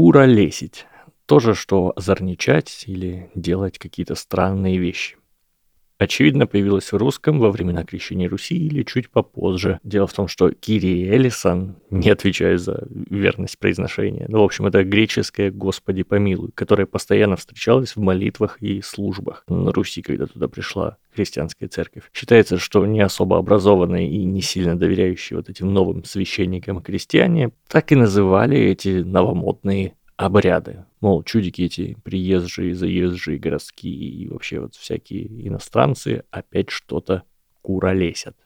Куролесить. То же, что озорничать или делать какие-то странные вещи. Очевидно, появилась в русском во времена крещения Руси или чуть попозже. Дело в том, что Кири Элисон, не отвечаю за верность произношения, ну, в общем, это греческое «Господи помилуй», которое постоянно встречалось в молитвах и службах на Руси, когда туда пришла христианская церковь. Считается, что не особо образованные и не сильно доверяющие вот этим новым священникам крестьяне так и называли эти новомодные обряды. Мол, чудики эти приезжие, заезжие, городские и вообще вот всякие иностранцы опять что-то куролесят.